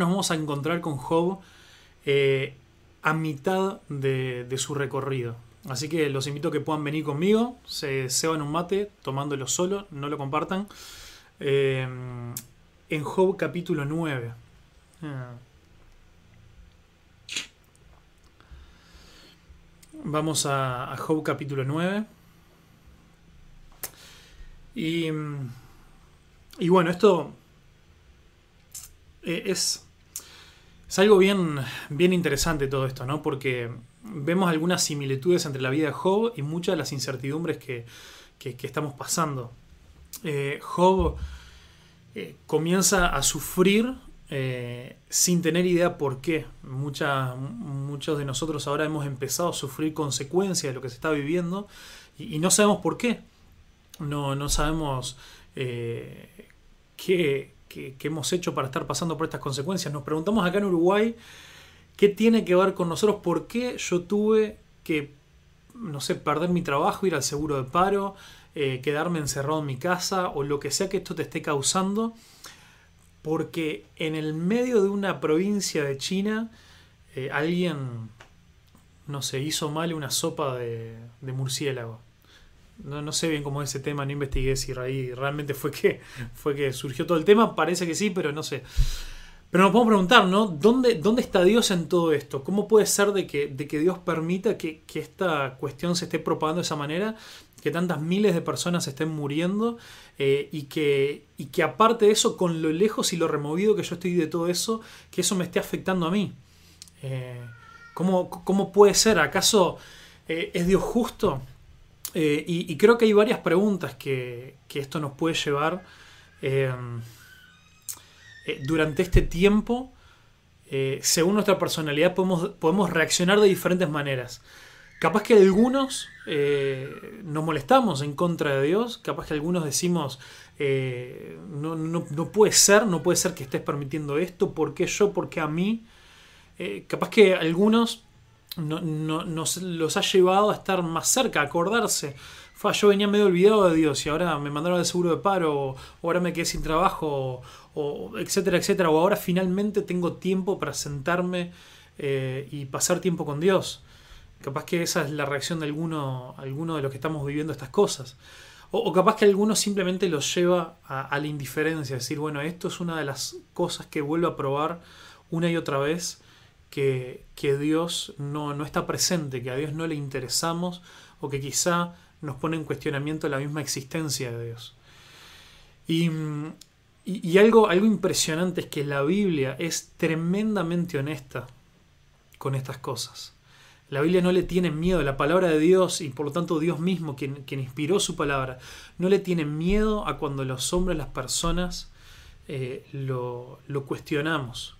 nos vamos a encontrar con Job eh, a mitad de, su recorrido. Así que los invito a que puedan venir conmigo, se ceban un mate, tomándolo solo, no lo compartan. Eh, en Job capítulo 9. Ah. Vamos a, Job capítulo 9. Y, y bueno, esto eh, es es algo bien, bien interesante todo esto, ¿no? Porque vemos algunas similitudes entre la vida de Job y muchas de las incertidumbres que, estamos pasando. Eh, Job eh, comienza a sufrir eh, sin tener idea por qué. muchos de nosotros ahora hemos empezado a sufrir consecuencias de lo que se está viviendo y, no sabemos por qué. No, no sabemos qué, que, hemos hecho para estar pasando por estas consecuencias. Nos preguntamos acá en Uruguay qué tiene que ver con nosotros, por qué yo tuve que, no sé, perder mi trabajo, ir al seguro de paro, eh, quedarme encerrado en mi casa o lo que sea que esto te esté causando, porque en el medio de una provincia de China eh, alguien, no sé, hizo mal una sopa de murciélago. No, sé bien cómo es ese tema, no investigué si realmente fue que, fue que surgió todo el tema, parece que sí, pero no sé. Pero nos podemos preguntar, ¿no? ¿Dónde, ¿Dónde está Dios en todo esto? ¿Cómo puede ser de que, de que Dios permita que, esta cuestión se esté propagando de esa manera? Que tantas miles de personas estén muriendo eh, y, que, y que aparte de eso, con lo lejos y lo removido que yo estoy de todo eso, que eso me esté afectando a mí. Eh, ¿cómo, puede ser? ¿Acaso eh, es Dios justo? Eh, y, creo que hay varias preguntas que, esto nos puede llevar eh, eh, durante este tiempo. según nuestra personalidad podemos, podemos reaccionar de diferentes maneras. Capaz que algunos nos molestamos en contra de Dios, capaz que algunos decimos, no, no, puede ser, no puede ser que estés permitiendo esto, ¿por qué yo, por qué a mí? capaz que algunos no, nos los ha llevado a estar más cerca, a acordarse. yo venía medio olvidado de Dios y ahora me mandaron al seguro de paro, o, ahora me quedé sin trabajo, o, etcétera, etcétera. O ahora finalmente tengo tiempo para sentarme eh, y pasar tiempo con Dios. Capaz que esa es la reacción de alguno, alguno de los que estamos viviendo estas cosas. O, capaz que alguno simplemente los lleva a, la indiferencia, decir, bueno, esto es una de las cosas que vuelvo a probar una y otra vez que, Dios no, no, está presente, que a Dios no le interesamos o que quizá nos pone en cuestionamiento la misma existencia de Dios. Y, algo, algo impresionante es que la Biblia es tremendamente honesta con estas cosas. La Biblia no le tiene miedo, la palabra de Dios y por lo tanto Dios mismo, quien, quien inspiró su palabra, no le tiene miedo a cuando los hombres, las personas, eh, lo, lo cuestionamos.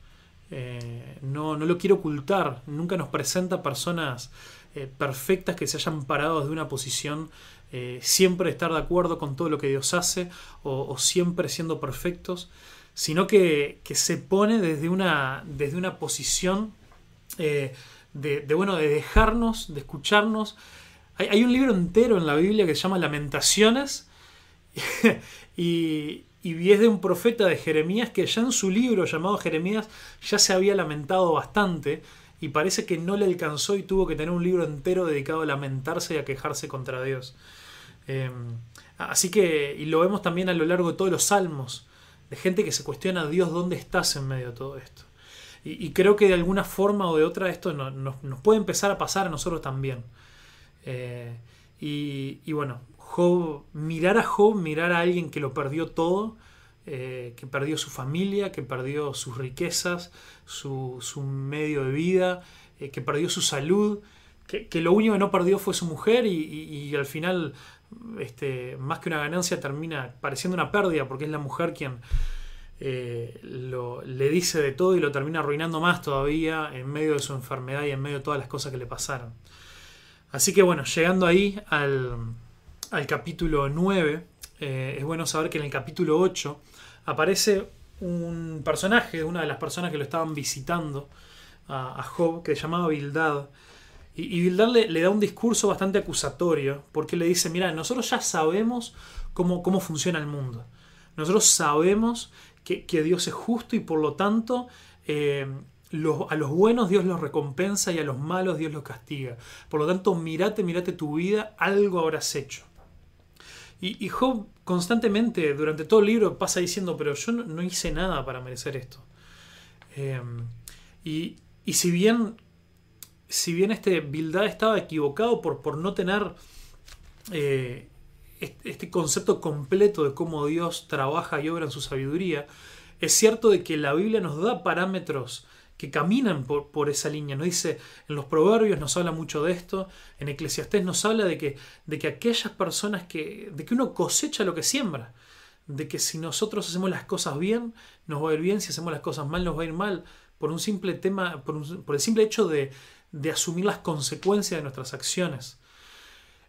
Eh, no, no, lo quiero ocultar, nunca nos presenta personas eh, perfectas que se hayan parado desde una posición eh, siempre estar de acuerdo con todo lo que Dios hace o, siempre siendo perfectos, sino que, se pone desde una, desde una posición de, bueno, de dejarnos, de escucharnos. Hay, un libro entero en la Biblia que se llama Lamentaciones y, y es de un profeta de Jeremías que ya en su libro llamado Jeremías ya se había lamentado bastante y parece que no le alcanzó y tuvo que tener un libro entero dedicado a lamentarse y a quejarse contra Dios. Em, así que, y lo vemos también a lo largo de todos los salmos, de gente que se cuestiona Dios dónde estás en medio de todo esto. Y, creo que de alguna forma o de otra esto nos puede empezar a pasar a nosotros también. Eh, y, y, bueno, mirar a Job, mirar a alguien que lo perdió todo, eh, que perdió su familia, que perdió sus riquezas, su, medio de vida, eh, que perdió su salud, que, lo único que no perdió fue su mujer y, al final, este, más que una ganancia, termina pareciendo una pérdida porque es la mujer quien eh, le dice de todo y lo termina arruinando más todavía en medio de su enfermedad y en medio de todas las cosas que le pasaron. Así que bueno, llegando ahí al, al capítulo 9, eh, es bueno saber que en el capítulo 8 aparece un personaje, una de las personas que lo estaban visitando a, Job, que se llamaba Bildad. Y, Bildad le, da un discurso bastante acusatorio, porque le dice, mira, nosotros ya sabemos cómo, cómo funciona el mundo. Nosotros sabemos que, Dios es justo y por lo tanto eh, a los buenos Dios los recompensa y a los malos Dios los castiga. Por lo tanto, mirate, mirate tu vida, algo habrás hecho. Y, Job constantemente durante todo el libro pasa diciendo, pero yo no, hice nada para merecer esto. Eh, y, si bien, si bien este Bildad estaba equivocado por, por no tener eh, este concepto completo de cómo Dios trabaja y obra en su sabiduría, es cierto de que la Biblia nos da parámetros que caminan por, esa línea. Nos dice, en los proverbios nos habla mucho de esto, en Eclesiastés nos habla de que, de que aquellas personas que, de que uno cosecha lo que siembra, de que si nosotros hacemos las cosas bien, nos va a ir bien, si hacemos las cosas mal, nos va a ir mal, por un simple tema, por, el simple hecho de, asumir las consecuencias de nuestras acciones.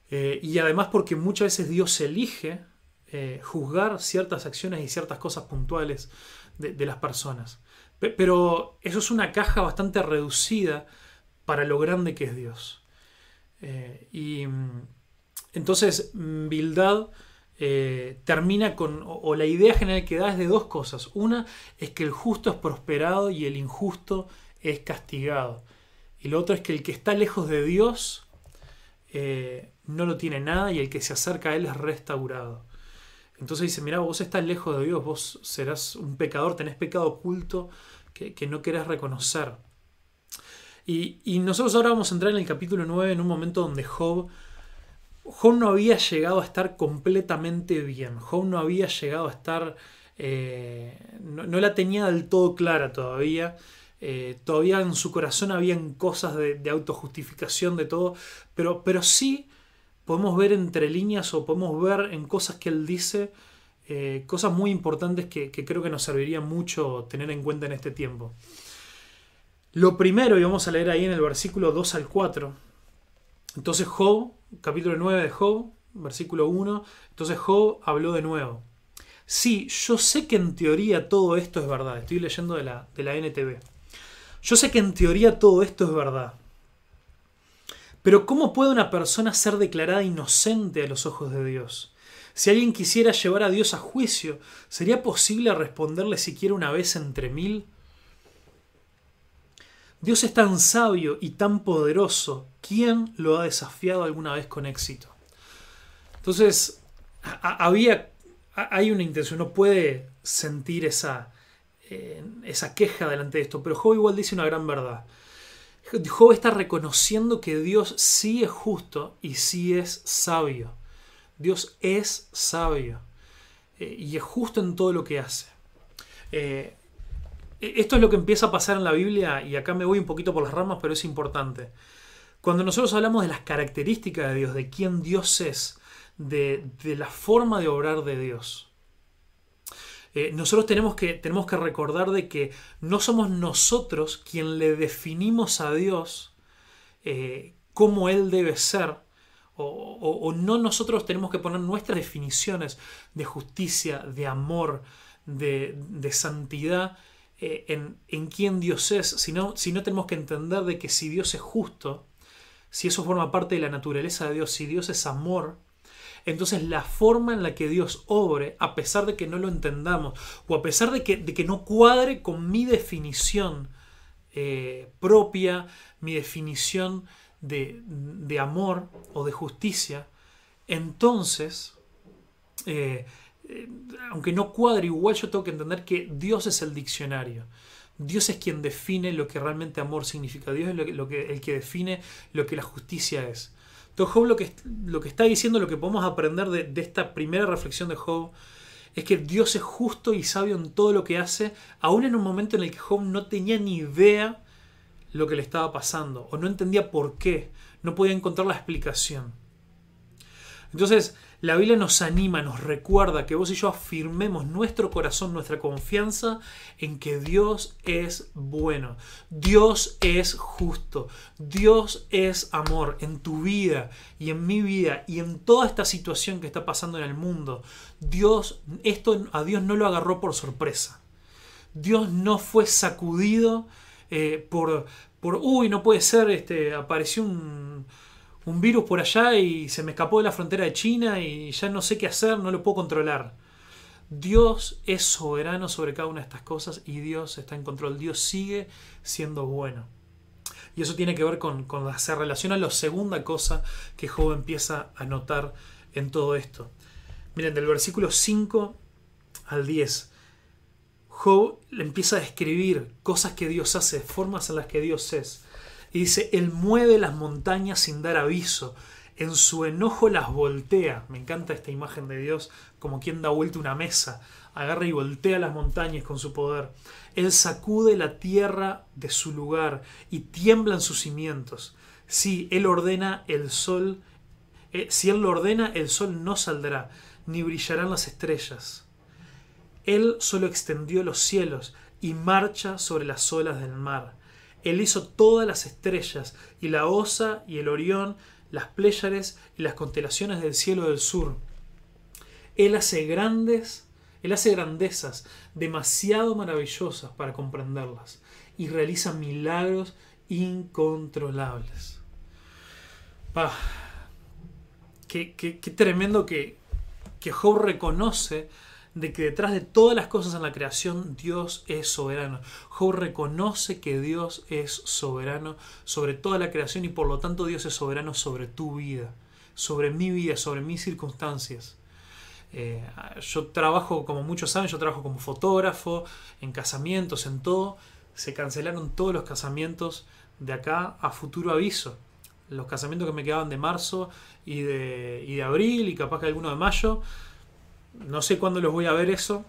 Eh, y además porque muchas veces Dios elige eh, juzgar ciertas acciones y ciertas cosas puntuales de las personas. Pero eso es una caja bastante reducida para lo grande que es Dios. Eh, y mm, entonces mm, Bildad eh, termina con, o, la idea general que da es de dos cosas. Una es que el justo es prosperado y el injusto es castigado. Y lo otro es que el que está lejos de Dios eh, no lo tiene nada y el que se acerca a Él es restaurado. Entonces dice, mira, vos estás lejos de Dios, vos serás un pecador, tenés pecado oculto que, no querés reconocer. Y, nosotros ahora vamos a entrar en el capítulo 9 en un momento donde Job, Job no había llegado a estar completamente bien. Job no había llegado a estar, eh, no, la tenía del todo clara todavía. Eh, todavía en su corazón habían cosas de, autojustificación de todo, pero, pero sí podemos ver entre líneas o podemos ver en cosas que él dice eh, cosas muy importantes que, creo que nos serviría mucho tener en cuenta en este tiempo. Lo primero, y vamos a leer ahí en el versículo 2 al 4. Entonces Job, capítulo 9 de Job, versículo 1, entonces Job habló de nuevo. Sí, yo sé que en teoría todo esto es verdad. Estoy leyendo de la, de la NTV. Yo sé que en teoría todo esto es verdad. Pero ¿cómo puede una persona ser declarada inocente a los ojos de Dios? Si alguien quisiera llevar a Dios a juicio, ¿sería posible responderle siquiera una vez entre mil? Dios es tan sabio y tan poderoso, ¿quién lo ha desafiado alguna vez con éxito? Entonces, había, hay una intención, uno puede sentir esa, eh, esa queja delante de esto, pero Job igual dice una gran verdad. Job está reconociendo que Dios sí es justo y sí es sabio. Dios es sabio eh, y es justo en todo lo que hace. Eh, esto es lo que empieza a pasar en la Biblia y acá me voy un poquito por las ramas, pero es importante. Cuando nosotros hablamos de las características de Dios, de quién Dios es, de, la forma de obrar de Dios, eh, nosotros tenemos que, tenemos que recordar de que no somos nosotros quien le definimos a Dios eh, cómo Él debe ser, o, no nosotros tenemos que poner nuestras definiciones de justicia, de amor, de, santidad eh, en, en, quién Dios es, sino, sino tenemos que entender de que si Dios es justo, si eso forma parte de la naturaleza de Dios, si Dios es amor, entonces la forma en la que Dios obre, a pesar de que no lo entendamos, o a pesar de que, no cuadre con mi definición eh, propia, mi definición de, amor o de justicia, entonces, eh, eh, aunque no cuadre igual, yo tengo que entender que Dios es el diccionario. Dios es quien define lo que realmente amor significa. Dios es el que define lo que la justicia es. Entonces Job lo que, lo que está diciendo, lo que podemos aprender de, de, esta primera reflexión de Job, es que Dios es justo y sabio en todo lo que hace, aún en un momento en el que Job no tenía ni idea lo que le estaba pasando o no entendía por qué, no podía encontrar la explicación. Entonces, la Biblia nos anima, nos recuerda que vos y yo afirmemos nuestro corazón, nuestra confianza en que Dios es bueno, Dios es justo, Dios es amor en tu vida y en mi vida y en toda esta situación que está pasando en el mundo. Dios, esto a Dios no lo agarró por sorpresa. Dios no fue sacudido eh, por, por, uy, no puede ser, este, apareció un, un virus por allá y se me escapó de la frontera de China y ya no sé qué hacer, no lo puedo controlar. Dios es soberano sobre cada una de estas cosas y Dios está en control. Dios sigue siendo bueno. Y eso tiene que ver con, con se relaciona a la segunda cosa que Job empieza a notar en todo esto. Miren, del versículo 5 al 10, Job empieza a describir cosas que Dios hace, formas en las que Dios es. Y dice, Él mueve las montañas sin dar aviso, en su enojo las voltea. Me encanta esta imagen de Dios como quien da vuelta una mesa, agarra y voltea las montañas con su poder. Él sacude la tierra de su lugar y tiemblan sus cimientos. Si Él ordena el sol, eh, si Él lo ordena, el sol no saldrá, ni brillarán las estrellas. Él solo extendió los cielos y marcha sobre las olas del mar. Él hizo todas las estrellas, y la Osa y el Orión, las Pléyades y las constelaciones del cielo del sur. Él hace grandes, él hace grandezas demasiado maravillosas para comprenderlas y realiza milagros incontrolables. Pa, qué, qué, qué tremendo que, que Job reconoce de que detrás de todas las cosas en la creación Dios es soberano. Job reconoce que Dios es soberano sobre toda la creación y por lo tanto Dios es soberano sobre tu vida, sobre mi vida, sobre mis circunstancias. Eh, yo trabajo, como muchos saben, yo trabajo como fotógrafo, en casamientos, en todo. Se cancelaron todos los casamientos de acá a futuro aviso. Los casamientos que me quedaban de marzo y de, y de abril y capaz que alguno de mayo no sé cuándo los voy a ver eso.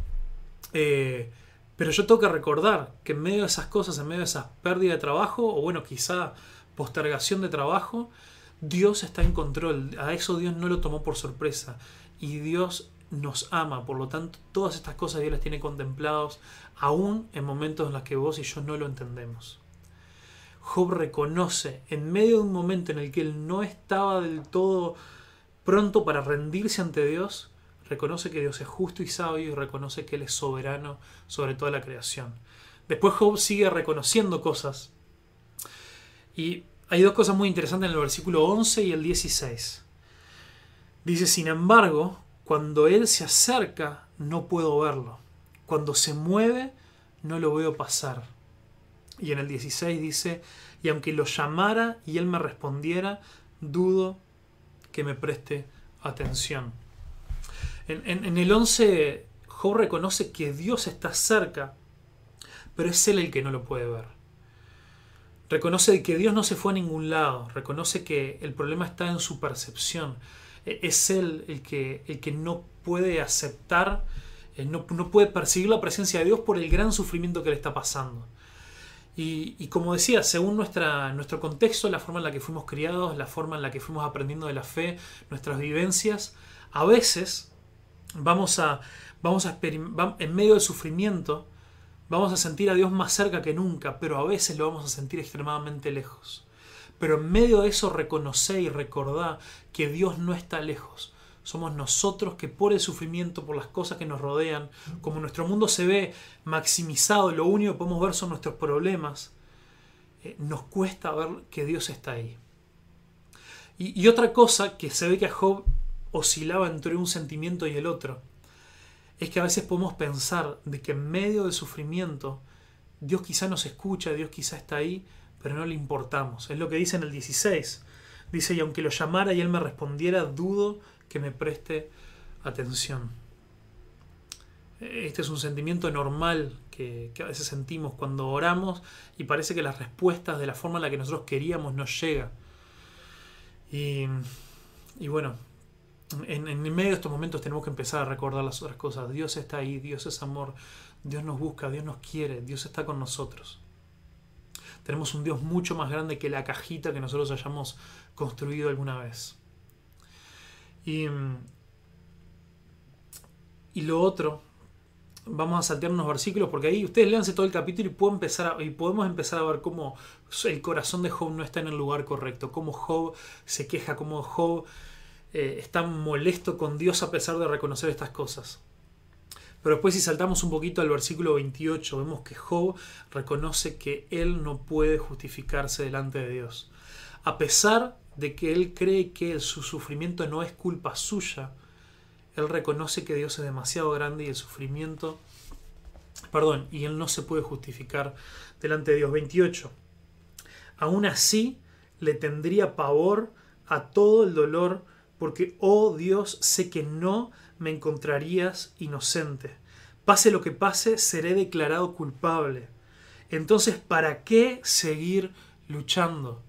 Eh, pero yo tengo que recordar que en medio de esas cosas, en medio de esa pérdida de trabajo, o bueno, quizá postergación de trabajo, Dios está en control. A eso Dios no lo tomó por sorpresa. Y Dios nos ama. Por lo tanto, todas estas cosas Dios las tiene contemplados, aún en momentos en los que vos y yo no lo entendemos. Job reconoce, en medio de un momento en el que él no estaba del todo pronto para rendirse ante Dios, reconoce que Dios es justo y sabio y reconoce que Él es soberano sobre toda la creación. Después Job sigue reconociendo cosas. Y hay dos cosas muy interesantes en el versículo 11 y el 16. Dice, sin embargo, cuando Él se acerca, no puedo verlo. Cuando se mueve, no lo veo pasar. Y en el 16 dice, y aunque lo llamara y Él me respondiera, dudo que me preste atención. En, el 11, Job reconoce que Dios está cerca, pero es Él el que no lo puede ver. Reconoce que Dios no se fue a ningún lado, reconoce que el problema está en su percepción. E, es Él el que, el que no puede aceptar, eh, no, no, puede percibir la presencia de Dios por el gran sufrimiento que le está pasando. Y, como decía, según nuestro contexto, la forma en la que fuimos criados, la forma en la que fuimos aprendiendo de la fe, nuestras vivencias, a veces vamos a, vamos a en medio del sufrimiento, vamos a sentir a Dios más cerca que nunca, pero a veces lo vamos a sentir extremadamente lejos. Pero en medio de eso reconocer y recordar que Dios no está lejos. Somos nosotros que por el sufrimiento, por las cosas que nos rodean, como nuestro mundo se ve maximizado, lo único que podemos ver son nuestros problemas, eh, nos cuesta ver que Dios está ahí. Y, y, otra cosa que se ve que a Job oscilaba entre un sentimiento y el otro. Es que a veces podemos pensar de que en medio del sufrimiento Dios quizá nos escucha, Dios quizá está ahí, pero no le importamos. Es lo que dice en el 16. Dice, y aunque lo llamara y él me respondiera, dudo que me preste atención. Este es un sentimiento normal que, a veces sentimos cuando oramos y parece que las respuestas de la forma en la que nosotros queríamos no llegan. Y, y bueno, en, medio de estos momentos tenemos que empezar a recordar las otras cosas. Dios está ahí, Dios es amor, Dios nos busca, Dios nos quiere, Dios está con nosotros. Tenemos un Dios mucho más grande que la cajita que nosotros hayamos construido alguna vez. Y, y lo otro, vamos a saltear unos versículos porque ahí ustedes leanse todo el capítulo y, puedo empezar y podemos empezar a ver cómo el corazón de Job no está en el lugar correcto, cómo Job se queja, cómo Job eh, está molesto con Dios a pesar de reconocer estas cosas. Pero después si saltamos un poquito al versículo 28, vemos que Job reconoce que él no puede justificarse delante de Dios. A pesar de que él cree que su sufrimiento no es culpa suya, él reconoce que Dios es demasiado grande y el sufrimiento, perdón, y él no se puede justificar delante de Dios. 28. Aún así, le tendría pavor a todo el dolor, porque, oh Dios, sé que no me encontrarías inocente. Pase lo que pase, seré declarado culpable. Entonces, ¿para qué seguir luchando?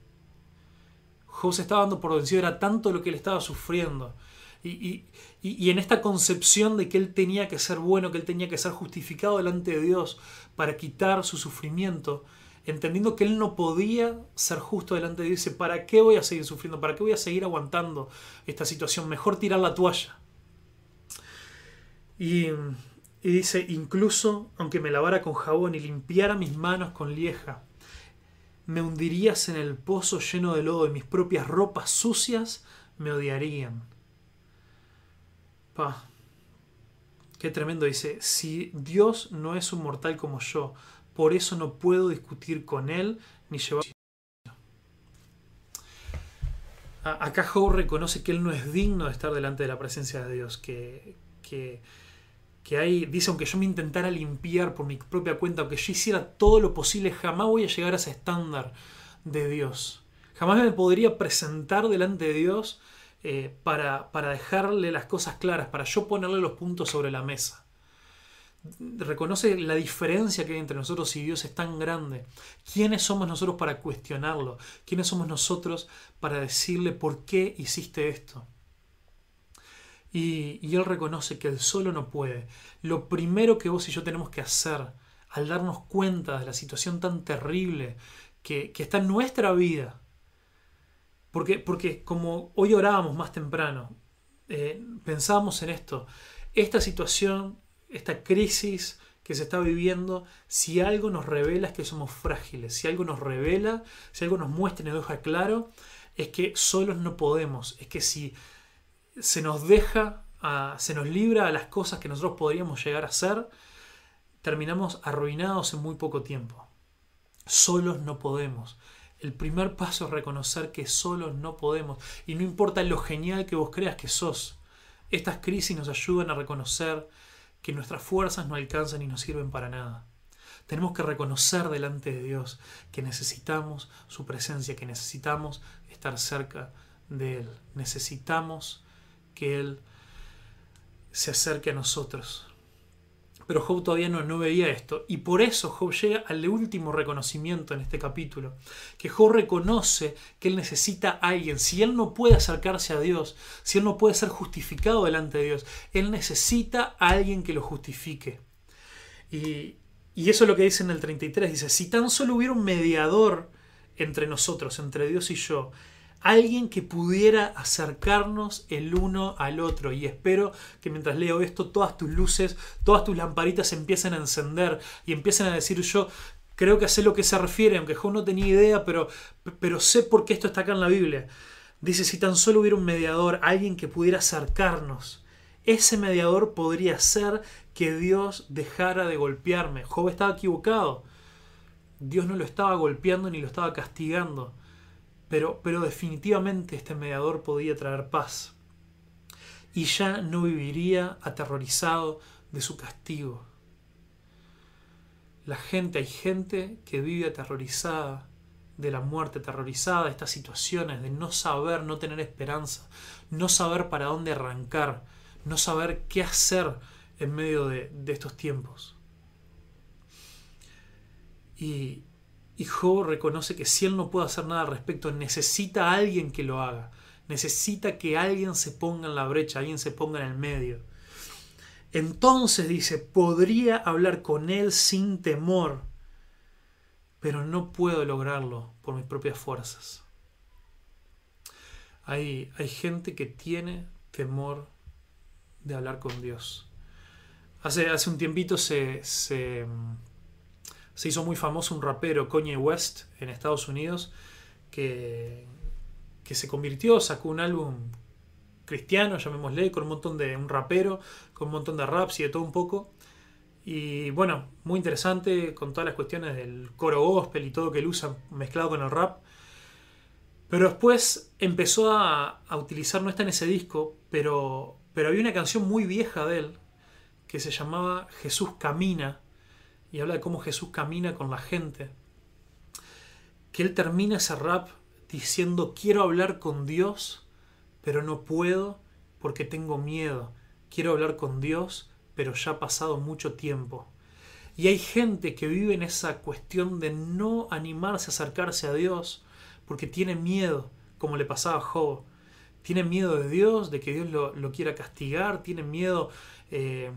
Job se estaba dando por vencido, era tanto lo que él estaba sufriendo. Y, en esta concepción de que él tenía que ser bueno, que él tenía que ser justificado delante de Dios para quitar su sufrimiento, entendiendo que él no podía ser justo delante de Dios, dice, ¿para qué voy a seguir sufriendo? ¿Para qué voy a seguir aguantando esta situación? Mejor tirar la toalla. Y, y dice, incluso aunque me lavara con jabón y limpiara mis manos con lieja, me hundirías en el pozo lleno de lodo y mis propias ropas sucias me odiarían. Pa, qué tremendo dice, si Dios no es un mortal como yo, por eso no puedo discutir con él ni llevar... Acá Job reconoce que él no es digno de estar delante de la presencia de Dios, que, que, hay, dice, aunque yo me intentara limpiar por mi propia cuenta, aunque yo hiciera todo lo posible, jamás voy a llegar a ese estándar de Dios. Jamás me podría presentar delante de Dios eh, para, para dejarle las cosas claras, para yo ponerle los puntos sobre la mesa reconoce la diferencia que hay entre nosotros y Dios es tan grande. ¿Quiénes somos nosotros para cuestionarlo? ¿Quiénes somos nosotros para decirle por qué hiciste esto? Y, Él reconoce que Él solo no puede. Lo primero que vos y yo tenemos que hacer al darnos cuenta de la situación tan terrible que, está en nuestra vida, porque, porque como hoy orábamos más temprano, eh, pensábamos en esto, esta situación esta crisis que se está viviendo, si algo nos revela es que somos frágiles, si algo nos revela, si algo nos muestra y nos deja claro, es que solos no podemos, es que si se nos deja, se nos libra a las cosas que nosotros podríamos llegar a hacer, terminamos arruinados en muy poco tiempo. Solos no podemos. El primer paso es reconocer que solos no podemos. Y no importa lo genial que vos creas que sos. Estas crisis nos ayudan a reconocer que nuestras fuerzas no alcanzan y no sirven para nada. Tenemos que reconocer delante de Dios que necesitamos su presencia, que necesitamos estar cerca de Él. Necesitamos que Él se acerque a nosotros. Pero Job todavía no, veía esto. Y por eso Job llega al último reconocimiento en este capítulo. Que Job reconoce que él necesita a alguien. Si él no puede acercarse a Dios, si él no puede ser justificado delante de Dios, él necesita a alguien que lo justifique. Y, y eso es lo que dice en el 33. Dice, si tan solo hubiera un mediador entre nosotros, entre Dios y yo, alguien que pudiera acercarnos el uno al otro. Y espero que mientras leo esto, todas tus luces, todas tus lamparitas empiecen a encender y empiecen a decir yo. Creo que sé lo que se refiere, aunque yo no tenía idea, pero, pero sé por qué esto está acá en la Biblia. Dice, si tan solo hubiera un mediador, alguien que pudiera acercarnos, ese mediador podría ser que Dios dejara de golpearme. Job estaba equivocado. Dios no lo estaba golpeando ni lo estaba castigando pero, definitivamente este mediador podía traer paz y ya no viviría aterrorizado de su castigo. La gente, hay gente que vive aterrorizada de la muerte, aterrorizada de estas situaciones, de no saber, no tener esperanza, no saber para dónde arrancar, no saber qué hacer en medio de, de estos tiempos. Y, y Job reconoce que si él no puede hacer nada al respecto, necesita a alguien que lo haga. Necesita que alguien se ponga en la brecha, alguien se ponga en el medio. Entonces dice, podría hablar con él sin temor, pero no puedo lograrlo por mis propias fuerzas. Hay, hay gente que tiene temor de hablar con Dios. Hace, hace un tiempito se, se se hizo muy famoso un rapero, Kanye West, en Estados Unidos, que, que se convirtió, sacó un álbum cristiano, llamémosle, con un montón de. un rapero, con un montón de raps y de todo un poco. Y bueno, muy interesante con todas las cuestiones del coro gospel y todo que él usa mezclado con el rap. Pero después empezó a, a utilizar, no está en ese disco, pero Pero había una canción muy vieja de él que se llamaba Jesús camina y habla de cómo Jesús camina con la gente. Que él termina ese rap diciendo quiero hablar con Dios, pero no puedo porque tengo miedo. Quiero hablar con Dios, pero ya ha pasado mucho tiempo. Y hay gente que vive en esa cuestión de no animarse a acercarse a Dios porque tiene miedo, como le pasaba a Job. Tiene miedo de Dios, de que Dios lo, quiera castigar, tiene miedo eh,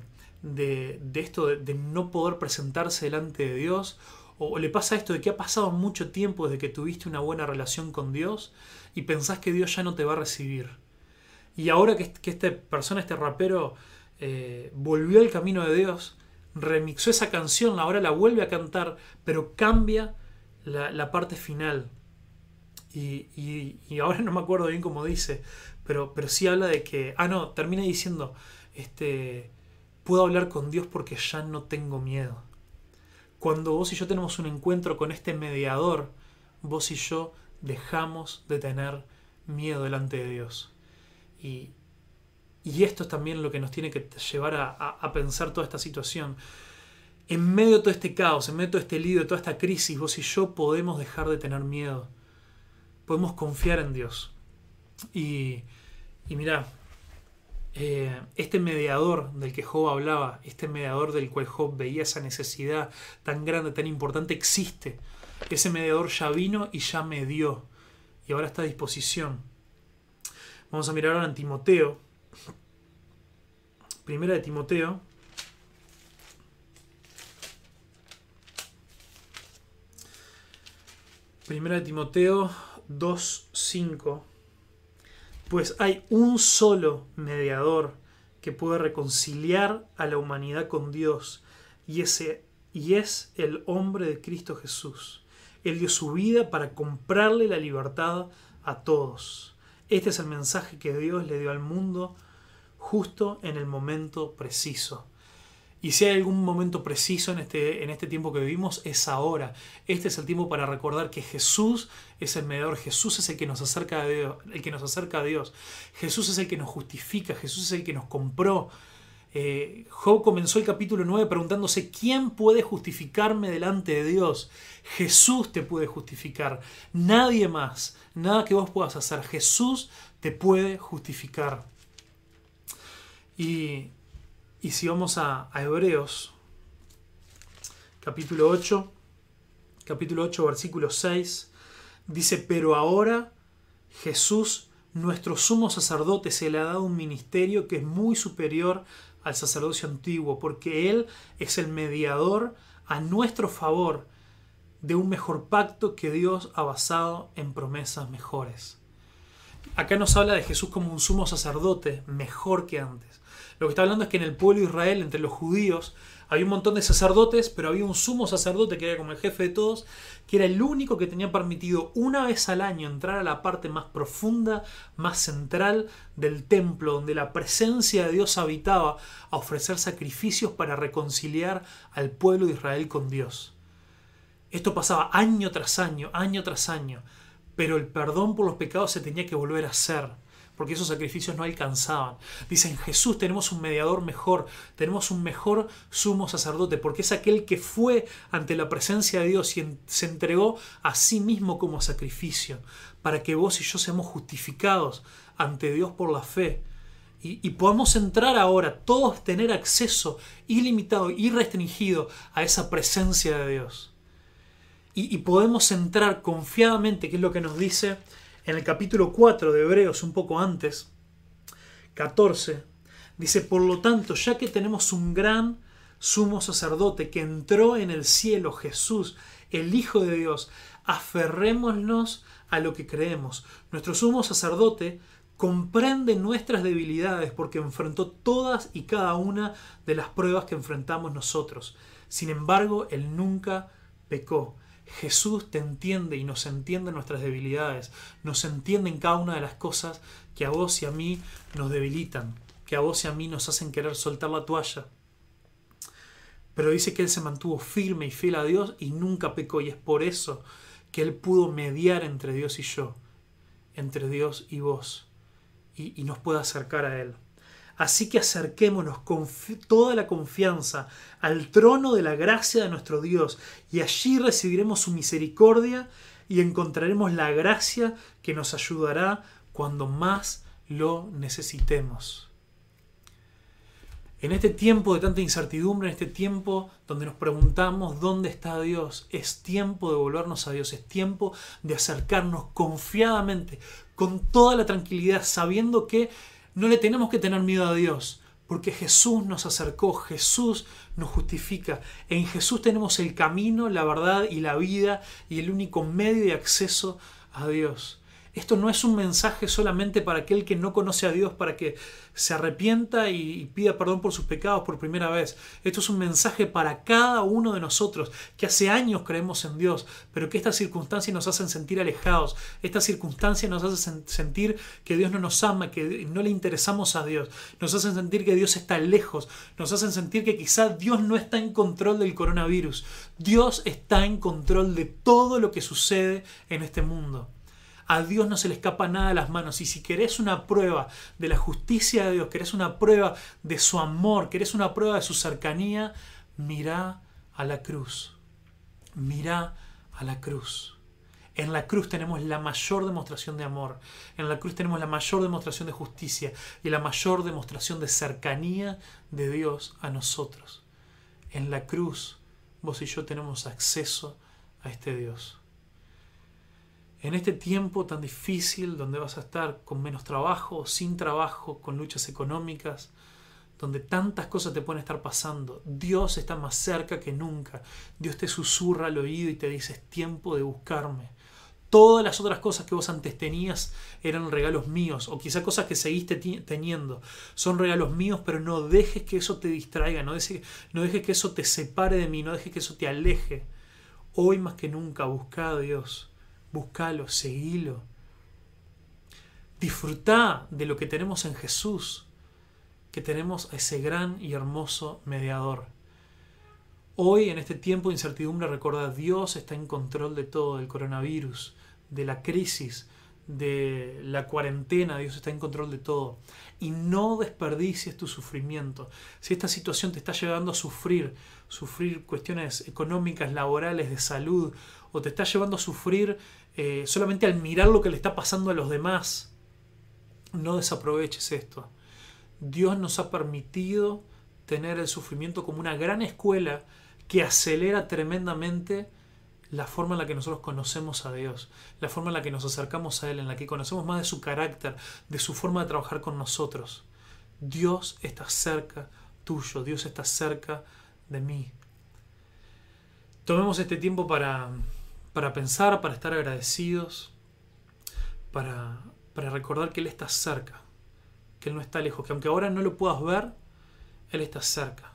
de, esto de, no poder presentarse delante de Dios. O, le pasa esto de que ha pasado mucho tiempo desde que tuviste una buena relación con Dios y pensás que Dios ya no te va a recibir. Y ahora que, que esta persona, este rapero, eh, volvió al camino de Dios, remixó esa canción, ahora la vuelve a cantar, pero cambia la, parte final. Y, ahora no me acuerdo bien cómo dice, pero, pero sí habla de que, ah, no, termina diciendo, este, puedo hablar con Dios porque ya no tengo miedo. Cuando vos y yo tenemos un encuentro con este mediador, vos y yo dejamos de tener miedo delante de Dios. Y, y esto es también lo que nos tiene que llevar a, pensar toda esta situación. En medio de todo este caos, en medio de todo este lío, de toda esta crisis, vos y yo podemos dejar de tener miedo. Podemos confiar en Dios. Y, y mira, eh, este mediador del que Job hablaba, este mediador del cual Job veía esa necesidad tan grande, tan importante, existe. Ese mediador ya vino y ya me dio. Y ahora está a disposición. Vamos a mirar ahora en Timoteo, Primera de Timoteo. Primera de Timoteo 2.5. Pues hay un solo mediador que puede reconciliar a la humanidad con Dios y, ese, y es el hombre de Cristo Jesús. Él dio su vida para comprarle la libertad a todos. Este es el mensaje que Dios le dio al mundo justo en el momento preciso. Y si hay algún momento preciso en este, en este tiempo que vivimos, es ahora. Este es el tiempo para recordar que Jesús es el mediador, Jesús es el que nos acerca a Dios, el que nos acerca a Dios. Jesús es el que nos justifica, Jesús es el que nos compró. Eh, Job comenzó el capítulo 9 preguntándose, ¿quién puede justificarme delante de Dios? Jesús te puede justificar, nadie más, nada que vos puedas hacer, Jesús te puede justificar. Y, si vamos a, Hebreos, capítulo 8, capítulo 8, versículo 6, dice, pero ahora Jesús, nuestro sumo sacerdote, se le ha dado un ministerio que es muy superior al sacerdocio antiguo, porque Él es el mediador a nuestro favor de un mejor pacto que Dios ha basado en promesas mejores. Acá nos habla de Jesús como un sumo sacerdote mejor que antes. Lo que está hablando es que en el pueblo de Israel, entre los judíos, había un montón de sacerdotes, pero había un sumo sacerdote que era como el jefe de todos, que era el único que tenía permitido una vez al año entrar a la parte más profunda, más central del templo, donde la presencia de Dios habitaba, a ofrecer sacrificios para reconciliar al pueblo de Israel con Dios. Esto pasaba año tras año, año tras año, pero el perdón por los pecados se tenía que volver a hacer porque esos sacrificios no alcanzaban. Dicen, Jesús tenemos un mediador mejor, tenemos un mejor sumo sacerdote, porque es aquel que fue ante la presencia de Dios y se entregó a sí mismo como sacrificio, para que vos y yo seamos justificados ante Dios por la fe. Y, podamos entrar ahora, todos tener acceso ilimitado y restringido a esa presencia de Dios. Y, y podemos entrar confiadamente, que es lo que nos dice en el capítulo 4 de Hebreos, un poco antes, 14, dice, por lo tanto, ya que tenemos un gran sumo sacerdote que entró en el cielo, Jesús, el Hijo de Dios, aferrémonos a lo que creemos. Nuestro sumo sacerdote comprende nuestras debilidades porque enfrentó todas y cada una de las pruebas que enfrentamos nosotros. Sin embargo, Él nunca pecó. Jesús te entiende y nos entiende nuestras debilidades, nos entiende en cada una de las cosas que a vos y a mí nos debilitan, que a vos y a mí nos hacen querer soltar la toalla. Pero dice que Él se mantuvo firme y fiel a Dios y nunca pecó y es por eso que Él pudo mediar entre Dios y yo, entre Dios y vos, y, nos puede acercar a Él. Así que acerquémonos con toda la confianza al trono de la gracia de nuestro Dios y allí recibiremos su misericordia y encontraremos la gracia que nos ayudará cuando más lo necesitemos. En este tiempo de tanta incertidumbre, en este tiempo donde nos preguntamos dónde está Dios, es tiempo de volvernos a Dios, es tiempo de acercarnos confiadamente, con toda la tranquilidad, sabiendo que no le tenemos que tener miedo a Dios, porque Jesús nos acercó, Jesús nos justifica. En Jesús tenemos el camino, la verdad y la vida y el único medio de acceso a Dios. Esto no es un mensaje solamente para aquel que no conoce a Dios, para que se arrepienta y pida perdón por sus pecados por primera vez. Esto es un mensaje para cada uno de nosotros que hace años creemos en Dios, pero que estas circunstancias nos hacen sentir alejados. Estas circunstancias nos hacen sentir que Dios no nos ama, que no le interesamos a Dios. Nos hacen sentir que Dios está lejos. Nos hacen sentir que quizá Dios no está en control del coronavirus. Dios está en control de todo lo que sucede en este mundo. A Dios no se le escapa nada de las manos. Y si querés una prueba de la justicia de Dios, querés una prueba de su amor, querés una prueba de su cercanía, mira a la cruz. Mira a la cruz. En la cruz tenemos la mayor demostración de amor. En la cruz tenemos la mayor demostración de justicia y la mayor demostración de cercanía de Dios a nosotros. En la cruz vos y yo tenemos acceso a este Dios en este tiempo tan difícil donde vas a estar con menos trabajo, sin trabajo, con luchas económicas, donde tantas cosas te pueden estar pasando, Dios está más cerca que nunca. Dios te susurra al oído y te dice, es tiempo de buscarme. Todas las otras cosas que vos antes tenías eran regalos míos, o quizá cosas que seguiste teniendo. Son regalos míos, pero no dejes que eso te distraiga, no dejes, que eso te separe de mí, no dejes que eso te aleje. Hoy más que nunca busca a Dios Búscalo, seguilo. Disfrutá de lo que tenemos en Jesús, que tenemos a ese gran y hermoso mediador. Hoy, en este tiempo de incertidumbre, recuerda, Dios está en control de todo, del coronavirus, de la crisis, de la cuarentena, Dios está en control de todo. Y no desperdicies tu sufrimiento. Si esta situación te está llevando a sufrir, sufrir cuestiones económicas, laborales, de salud, o te está llevando a sufrir eh, solamente al mirar lo que le está pasando a los demás, no desaproveches esto. Dios nos ha permitido tener el sufrimiento como una gran escuela que acelera tremendamente la forma en la que nosotros conocemos a Dios, la forma en la que nos acercamos a Él, en la que conocemos más de su carácter, de su forma de trabajar con nosotros. Dios está cerca tuyo, Dios está cerca de mí. Tomemos este tiempo para para pensar, para estar agradecidos, para, para recordar que Él está cerca, que Él no está lejos, que aunque ahora no lo puedas ver, Él está cerca.